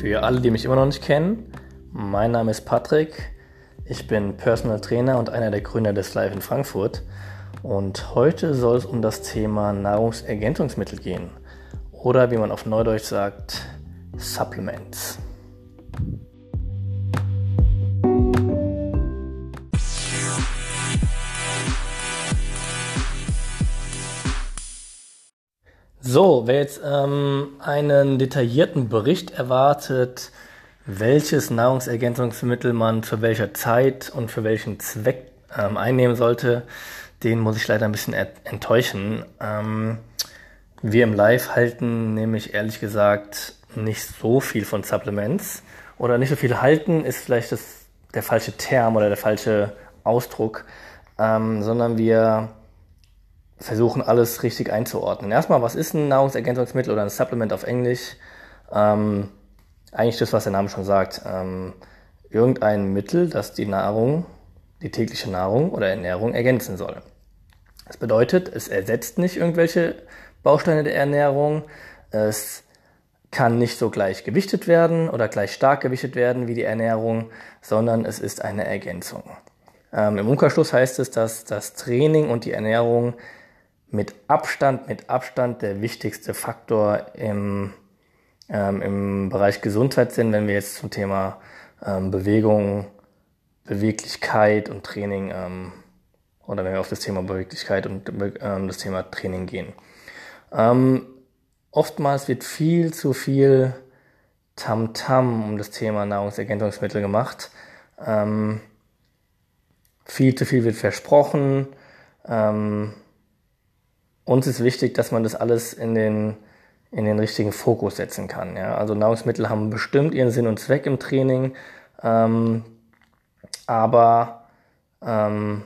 Für alle, die mich immer noch nicht kennen, mein Name ist Patrick. Ich bin Personal Trainer und einer der Gründer des Live in Frankfurt. Und heute soll es um das Thema Nahrungsergänzungsmittel gehen. Oder wie man auf Neudeutsch sagt, Supplements. So, wer jetzt ähm, einen detaillierten Bericht erwartet, welches Nahrungsergänzungsmittel man zu welcher Zeit und für welchen Zweck ähm, einnehmen sollte, den muss ich leider ein bisschen enttäuschen. Ähm, wir im Live halten nämlich ehrlich gesagt nicht so viel von Supplements oder nicht so viel halten ist vielleicht das, der falsche Term oder der falsche Ausdruck, ähm, sondern wir versuchen, alles richtig einzuordnen. Erstmal, was ist ein Nahrungsergänzungsmittel oder ein Supplement auf Englisch? Ähm, eigentlich das, was der Name schon sagt. Ähm, irgendein Mittel, das die Nahrung, die tägliche Nahrung oder Ernährung ergänzen soll. Das bedeutet, es ersetzt nicht irgendwelche Bausteine der Ernährung. Es kann nicht so gleich gewichtet werden oder gleich stark gewichtet werden wie die Ernährung, sondern es ist eine Ergänzung. Ähm, Im Umkehrschluss heißt es, dass das Training und die Ernährung mit Abstand, mit Abstand der wichtigste Faktor im, ähm, im Bereich Gesundheit sind, wenn wir jetzt zum Thema ähm, Bewegung, Beweglichkeit und Training ähm, oder wenn wir auf das Thema Beweglichkeit und ähm, das Thema Training gehen. Ähm, oftmals wird viel zu viel Tamtam -Tam um das Thema Nahrungsergänzungsmittel gemacht. Ähm, viel zu viel wird versprochen. Ähm, uns ist wichtig, dass man das alles in den, in den richtigen Fokus setzen kann. Ja? Also Nahrungsmittel haben bestimmt ihren Sinn und Zweck im Training, ähm, aber ähm,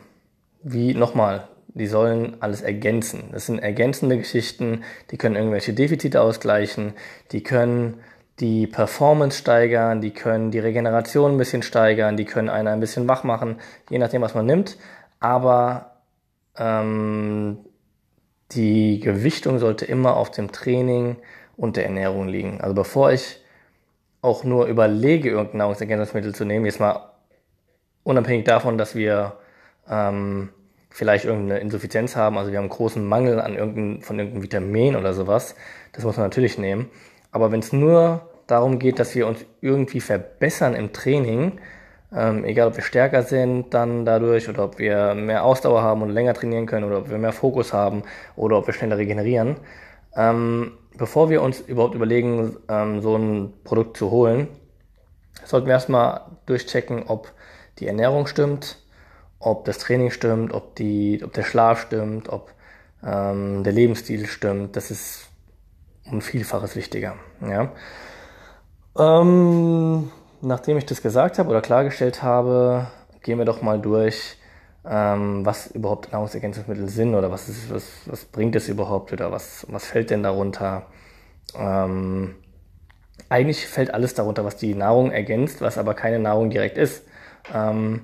wie nochmal, die sollen alles ergänzen. Das sind ergänzende Geschichten, die können irgendwelche Defizite ausgleichen, die können die Performance steigern, die können die Regeneration ein bisschen steigern, die können einen ein bisschen wach machen, je nachdem, was man nimmt. Aber ähm, die Gewichtung sollte immer auf dem Training und der Ernährung liegen. Also bevor ich auch nur überlege, irgendein Nahrungsergänzungsmittel zu nehmen, jetzt mal unabhängig davon, dass wir ähm, vielleicht irgendeine Insuffizienz haben, also wir haben einen großen Mangel an irgendein, von irgendeinem Vitamin oder sowas, das muss man natürlich nehmen. Aber wenn es nur darum geht, dass wir uns irgendwie verbessern im Training, ähm, egal, ob wir stärker sind dann dadurch oder ob wir mehr Ausdauer haben und länger trainieren können oder ob wir mehr Fokus haben oder ob wir schneller regenerieren. Ähm, bevor wir uns überhaupt überlegen, ähm, so ein Produkt zu holen, sollten wir erstmal durchchecken, ob die Ernährung stimmt, ob das Training stimmt, ob, die, ob der Schlaf stimmt, ob ähm, der Lebensstil stimmt. Das ist um Vielfaches wichtiger. Ja. Nachdem ich das gesagt habe oder klargestellt habe, gehen wir doch mal durch, ähm, was überhaupt Nahrungsergänzungsmittel sind oder was, ist, was, was bringt es überhaupt oder was, was fällt denn darunter. Ähm, eigentlich fällt alles darunter, was die Nahrung ergänzt, was aber keine Nahrung direkt ist. Ähm,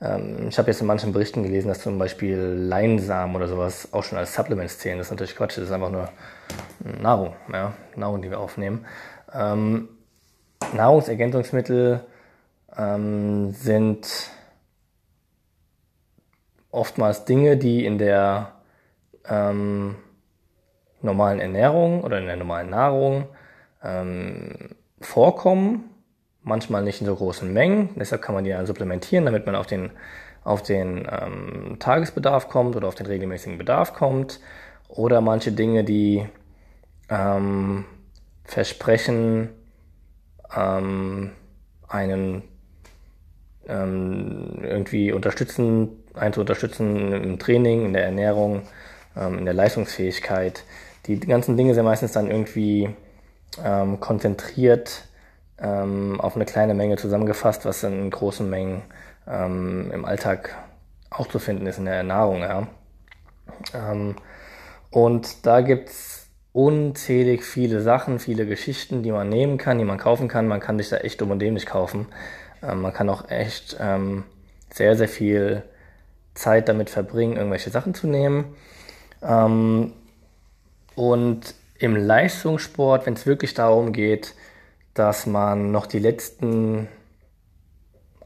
ähm ich habe jetzt in manchen Berichten gelesen, dass zum Beispiel Leinsamen oder sowas auch schon als Supplements zählen. Das ist natürlich Quatsch, das ist einfach nur Nahrung, ja, Nahrung, die wir aufnehmen. Ähm, Nahrungsergänzungsmittel ähm, sind oftmals Dinge, die in der ähm, normalen Ernährung oder in der normalen Nahrung ähm, vorkommen, manchmal nicht in so großen Mengen. Deshalb kann man die dann supplementieren, damit man auf den, auf den ähm, Tagesbedarf kommt oder auf den regelmäßigen Bedarf kommt. Oder manche Dinge, die ähm, versprechen, ähm, einen ähm, irgendwie unterstützen, einen zu unterstützen im Training, in der Ernährung, ähm, in der Leistungsfähigkeit. Die ganzen Dinge sind meistens dann irgendwie ähm, konzentriert ähm, auf eine kleine Menge zusammengefasst, was in großen Mengen ähm, im Alltag auch zu finden ist in der Nahrung. Ja. Ähm, und da gibt's unzählig viele Sachen, viele Geschichten, die man nehmen kann, die man kaufen kann. Man kann sich da echt dumm und dämlich kaufen. Ähm, man kann auch echt ähm, sehr, sehr viel Zeit damit verbringen, irgendwelche Sachen zu nehmen. Ähm, und im Leistungssport, wenn es wirklich darum geht, dass man noch die letzten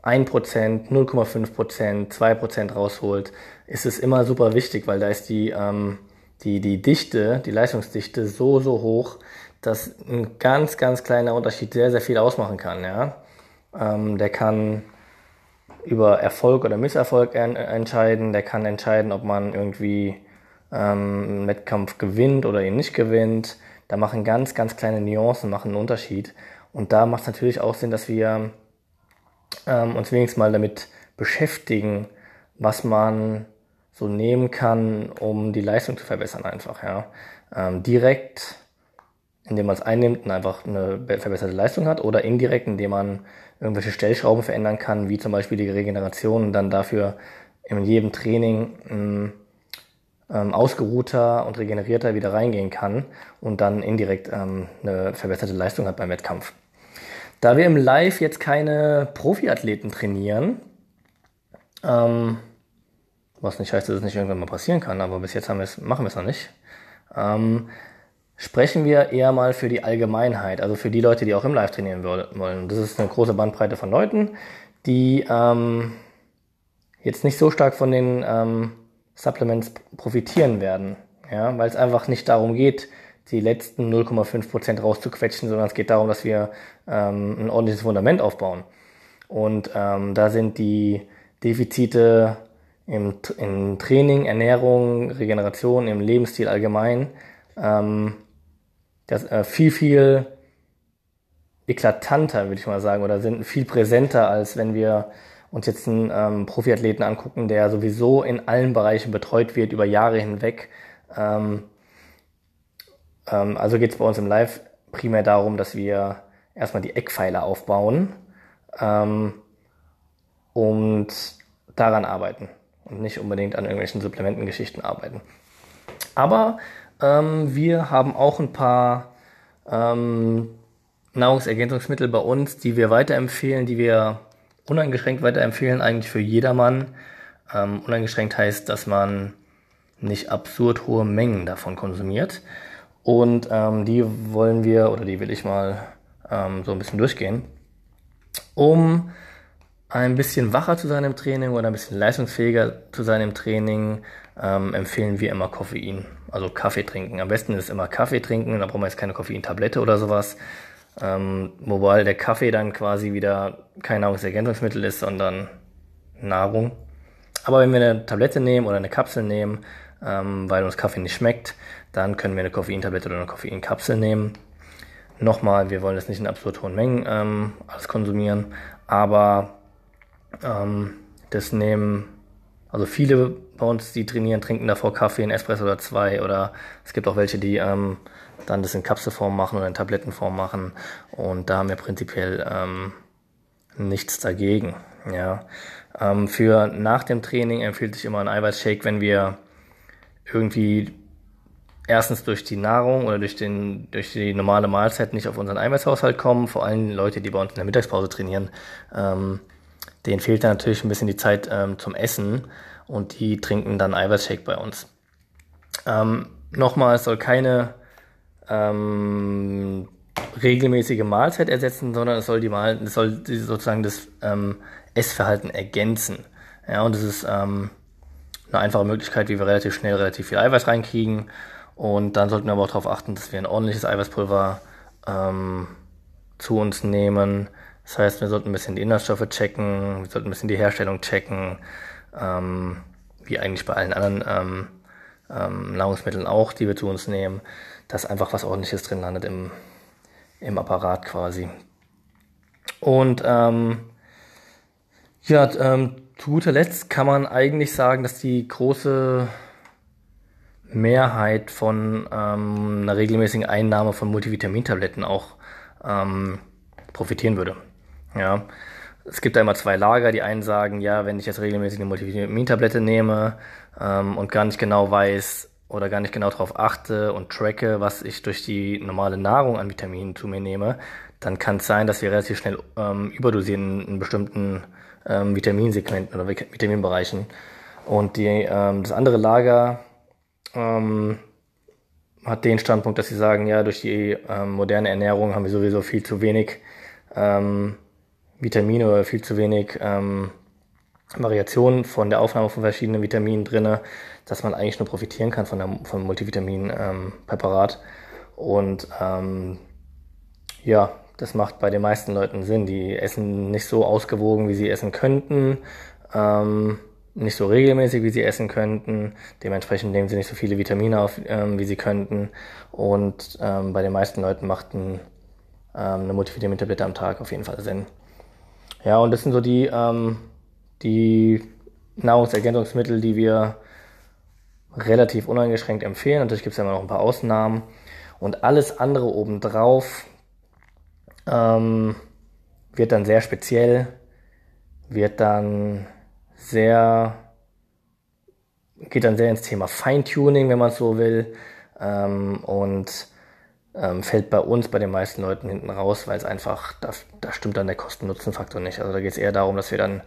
1%, 0,5%, 2% rausholt, ist es immer super wichtig, weil da ist die, ähm, die, die Dichte, die Leistungsdichte so, so hoch, dass ein ganz, ganz kleiner Unterschied sehr, sehr viel ausmachen kann. Ja? Ähm, der kann über Erfolg oder Misserfolg entscheiden, der kann entscheiden, ob man irgendwie ähm, einen Wettkampf gewinnt oder ihn nicht gewinnt. Da machen ganz, ganz kleine Nuancen machen einen Unterschied. Und da macht es natürlich auch Sinn, dass wir ähm, uns wenigstens mal damit beschäftigen, was man so nehmen kann, um die Leistung zu verbessern einfach. Ja. Ähm, direkt, indem man es einnimmt und einfach eine verbesserte Leistung hat, oder indirekt, indem man irgendwelche Stellschrauben verändern kann, wie zum Beispiel die Regeneration und dann dafür in jedem Training ähm, ähm, ausgeruhter und regenerierter wieder reingehen kann und dann indirekt ähm, eine verbesserte Leistung hat beim Wettkampf. Da wir im Live jetzt keine Profiathleten trainieren, ähm, was nicht heißt, dass es nicht irgendwann mal passieren kann, aber bis jetzt haben machen wir es noch nicht, ähm, sprechen wir eher mal für die Allgemeinheit, also für die Leute, die auch im Live trainieren wollen. Das ist eine große Bandbreite von Leuten, die ähm, jetzt nicht so stark von den ähm, Supplements profitieren werden, ja, weil es einfach nicht darum geht, die letzten 0,5 Prozent rauszuquetschen, sondern es geht darum, dass wir ähm, ein ordentliches Fundament aufbauen. Und ähm, da sind die Defizite im, im Training, Ernährung, Regeneration, im Lebensstil allgemein ähm, das, äh, viel, viel eklatanter, würde ich mal sagen, oder sind viel präsenter, als wenn wir uns jetzt einen ähm, Profiathleten angucken, der sowieso in allen Bereichen betreut wird über Jahre hinweg. Ähm, ähm, also geht es bei uns im Live primär darum, dass wir erstmal die Eckpfeiler aufbauen ähm, und daran arbeiten und nicht unbedingt an irgendwelchen Supplementengeschichten arbeiten. Aber ähm, wir haben auch ein paar ähm, Nahrungsergänzungsmittel bei uns, die wir weiterempfehlen, die wir uneingeschränkt weiterempfehlen, eigentlich für jedermann. Ähm, uneingeschränkt heißt, dass man nicht absurd hohe Mengen davon konsumiert. Und ähm, die wollen wir, oder die will ich mal ähm, so ein bisschen durchgehen, um ein bisschen wacher zu sein im Training oder ein bisschen leistungsfähiger zu sein im Training, ähm, empfehlen wir immer Koffein. Also Kaffee trinken. Am besten ist immer Kaffee trinken, da brauchen wir jetzt keine Koffeintablette oder sowas. Ähm, wobei der Kaffee dann quasi wieder kein Nahrungsergänzungsmittel ist, sondern Nahrung. Aber wenn wir eine Tablette nehmen oder eine Kapsel nehmen, ähm, weil uns Kaffee nicht schmeckt, dann können wir eine Koffeintablette oder eine Koffeinkapsel nehmen. Nochmal, wir wollen das nicht in absurd hohen Mengen ähm, alles konsumieren, aber ähm, das nehmen, also viele bei uns, die trainieren, trinken davor Kaffee, einen Espresso oder zwei oder es gibt auch welche, die ähm, dann das in Kapselform machen oder in Tablettenform machen und da haben wir prinzipiell ähm, nichts dagegen. Ja. Ähm, für nach dem Training empfiehlt sich immer ein Eiweißshake, wenn wir irgendwie erstens durch die Nahrung oder durch, den, durch die normale Mahlzeit nicht auf unseren Eiweißhaushalt kommen, vor allem Leute, die bei uns in der Mittagspause trainieren, ähm, denen fehlt dann natürlich ein bisschen die Zeit ähm, zum Essen und die trinken dann Eiweißshake bei uns. Ähm, nochmal, es soll keine ähm, regelmäßige Mahlzeit ersetzen, sondern es soll die Mahl, es soll sozusagen das ähm, Essverhalten ergänzen. Ja, und das ist ähm, eine einfache Möglichkeit, wie wir relativ schnell relativ viel Eiweiß reinkriegen und dann sollten wir aber auch darauf achten, dass wir ein ordentliches Eiweißpulver ähm, zu uns nehmen. Das heißt, wir sollten ein bisschen die Inhaltsstoffe checken, wir sollten ein bisschen die Herstellung checken, ähm, wie eigentlich bei allen anderen ähm, ähm, Nahrungsmitteln auch, die wir zu uns nehmen, dass einfach was ordentliches drin landet im, im Apparat quasi. Und ähm, ja, ähm, zu guter Letzt kann man eigentlich sagen, dass die große Mehrheit von ähm, einer regelmäßigen Einnahme von Multivitamintabletten auch ähm, profitieren würde. Ja, es gibt da immer zwei Lager. Die einen sagen, ja, wenn ich jetzt regelmäßig eine Multivitamintablette nehme ähm, und gar nicht genau weiß oder gar nicht genau darauf achte und tracke, was ich durch die normale Nahrung an Vitaminen zu mir nehme, dann kann es sein, dass wir relativ schnell ähm, überdosieren in bestimmten ähm, Vitaminsegmenten oder Vitaminbereichen. Und die, ähm, das andere Lager ähm, hat den Standpunkt, dass sie sagen, ja, durch die ähm, moderne Ernährung haben wir sowieso viel zu wenig ähm, Vitamine oder viel zu wenig ähm, Variationen von der Aufnahme von verschiedenen Vitaminen drinne, dass man eigentlich nur profitieren kann von der vom Multivitamin-Präparat. Ähm, Und ähm, ja, das macht bei den meisten Leuten Sinn. Die essen nicht so ausgewogen, wie sie essen könnten. Ähm, nicht so regelmäßig, wie sie essen könnten. Dementsprechend nehmen sie nicht so viele Vitamine auf, ähm, wie sie könnten. Und ähm, bei den meisten Leuten macht ein, ähm, eine Multivitamin-Tablette am Tag auf jeden Fall Sinn. Ja, und das sind so die, ähm, die Nahrungsergänzungsmittel, die wir relativ uneingeschränkt empfehlen. Natürlich gibt es ja immer noch ein paar Ausnahmen. Und alles andere obendrauf ähm, wird dann sehr speziell, wird dann sehr, geht dann sehr ins Thema Feintuning, wenn man es so will, ähm, und ähm, fällt bei uns, bei den meisten Leuten hinten raus, weil es einfach, da, da stimmt dann der Kosten-Nutzen-Faktor nicht. Also da geht es eher darum, dass wir dann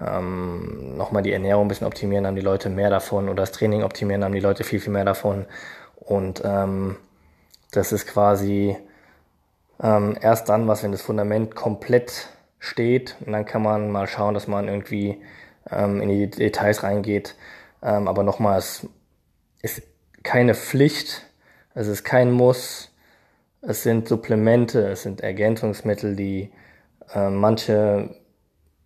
ähm, nochmal die Ernährung ein bisschen optimieren, haben die Leute mehr davon oder das Training optimieren, haben die Leute viel, viel mehr davon. Und ähm, das ist quasi ähm, erst dann was, wenn das Fundament komplett steht. Und dann kann man mal schauen, dass man irgendwie ähm, in die Details reingeht. Ähm, aber nochmal, es ist keine Pflicht, es ist kein Muss, es sind Supplemente, es sind Ergänzungsmittel, die äh, manche,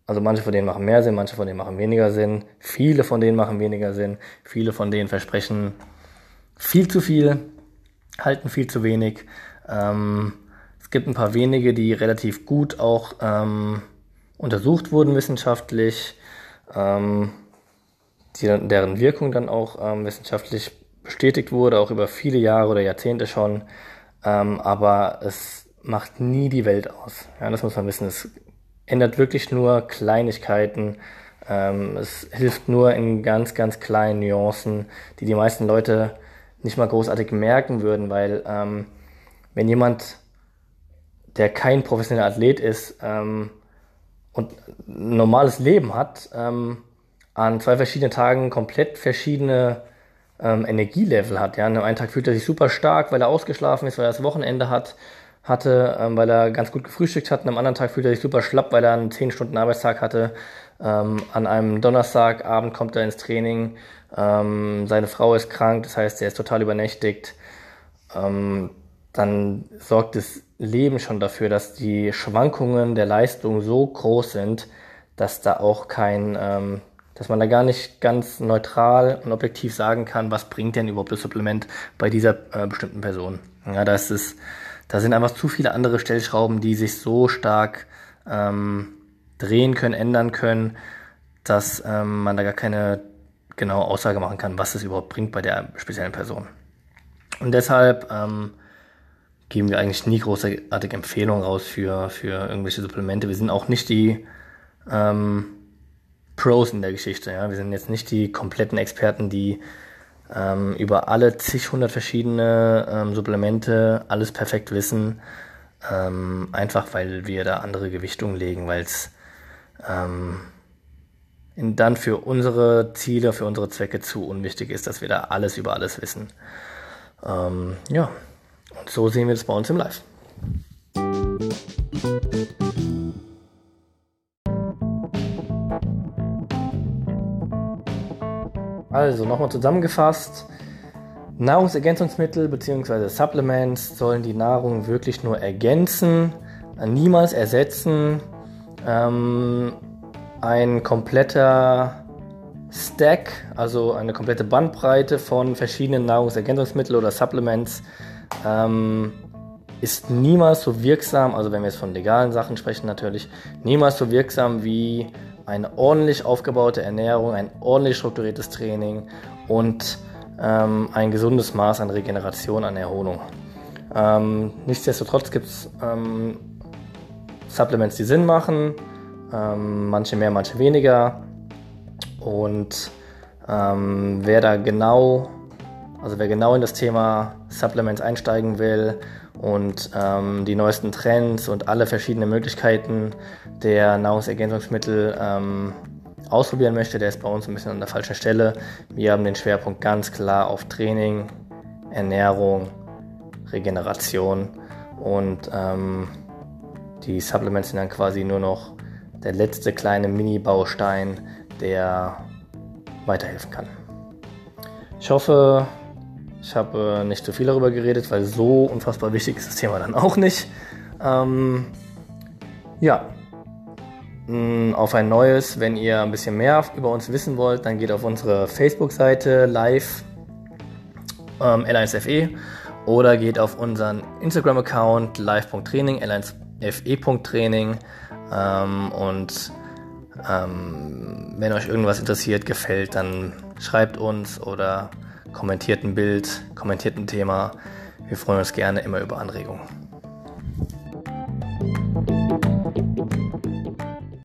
also manche von denen machen mehr Sinn, manche von denen machen weniger Sinn, viele von denen machen weniger Sinn, viele von denen versprechen viel zu viel, halten viel zu wenig. Ähm, es gibt ein paar wenige, die relativ gut auch ähm, untersucht wurden wissenschaftlich ähm, die, deren Wirkung dann auch ähm, wissenschaftlich bestätigt wurde, auch über viele Jahre oder Jahrzehnte schon. Ähm, aber es macht nie die Welt aus. Ja, das muss man wissen. Es ändert wirklich nur Kleinigkeiten. Ähm, es hilft nur in ganz, ganz kleinen Nuancen, die die meisten Leute nicht mal großartig merken würden, weil ähm, wenn jemand, der kein professioneller Athlet ist, ähm, und ein normales Leben hat, ähm, an zwei verschiedenen Tagen komplett verschiedene ähm, Energielevel hat. Ja, an einem Tag fühlt er sich super stark, weil er ausgeschlafen ist, weil er das Wochenende hat, hatte, ähm, weil er ganz gut gefrühstückt hat. An einem anderen Tag fühlt er sich super schlapp, weil er einen 10 Stunden Arbeitstag hatte. Ähm, an einem Donnerstagabend kommt er ins Training. Ähm, seine Frau ist krank, das heißt, er ist total übernächtigt. Ähm, dann sorgt das Leben schon dafür, dass die Schwankungen der Leistung so groß sind, dass da auch kein, ähm, dass man da gar nicht ganz neutral und objektiv sagen kann, was bringt denn überhaupt das Supplement bei dieser äh, bestimmten Person. Ja, da ist da sind einfach zu viele andere Stellschrauben, die sich so stark ähm, drehen können, ändern können, dass ähm, man da gar keine genaue Aussage machen kann, was es überhaupt bringt bei der speziellen Person. Und deshalb ähm, geben wir eigentlich nie großartige Empfehlungen raus für, für irgendwelche Supplemente. Wir sind auch nicht die ähm, Pros in der Geschichte. Ja? Wir sind jetzt nicht die kompletten Experten, die ähm, über alle zig hundert verschiedene ähm, Supplemente alles perfekt wissen. Ähm, einfach weil wir da andere Gewichtungen legen, weil es ähm, dann für unsere Ziele, für unsere Zwecke zu unwichtig ist, dass wir da alles über alles wissen. Ähm, ja, und so sehen wir das bei uns im Live. Also nochmal zusammengefasst. Nahrungsergänzungsmittel bzw. Supplements sollen die Nahrung wirklich nur ergänzen, niemals ersetzen. Ähm, ein kompletter Stack, also eine komplette Bandbreite von verschiedenen Nahrungsergänzungsmitteln oder Supplements ähm, ist niemals so wirksam, also wenn wir jetzt von legalen Sachen sprechen natürlich, niemals so wirksam wie eine ordentlich aufgebaute Ernährung, ein ordentlich strukturiertes Training und ähm, ein gesundes Maß an Regeneration, an Erholung. Ähm, nichtsdestotrotz gibt es ähm, Supplements, die Sinn machen, ähm, manche mehr, manche weniger. Und ähm, wer da genau also wer genau in das Thema Supplements einsteigen will und ähm, die neuesten Trends und alle verschiedenen Möglichkeiten der Nahrungsergänzungsmittel ähm, ausprobieren möchte, der ist bei uns ein bisschen an der falschen Stelle. Wir haben den Schwerpunkt ganz klar auf Training, Ernährung, Regeneration und ähm, die Supplements sind dann quasi nur noch der letzte kleine Mini-Baustein, der weiterhelfen kann. Ich hoffe, ich habe nicht zu viel darüber geredet, weil so unfassbar wichtig ist das Thema dann auch nicht. Ähm, ja, mm, auf ein neues, wenn ihr ein bisschen mehr über uns wissen wollt, dann geht auf unsere Facebook-Seite live ähm, L1FE oder geht auf unseren Instagram-Account live.training, L1FE.training ähm, und ähm, wenn euch irgendwas interessiert, gefällt, dann schreibt uns oder kommentiert ein Bild, kommentiert ein Thema. Wir freuen uns gerne immer über Anregungen.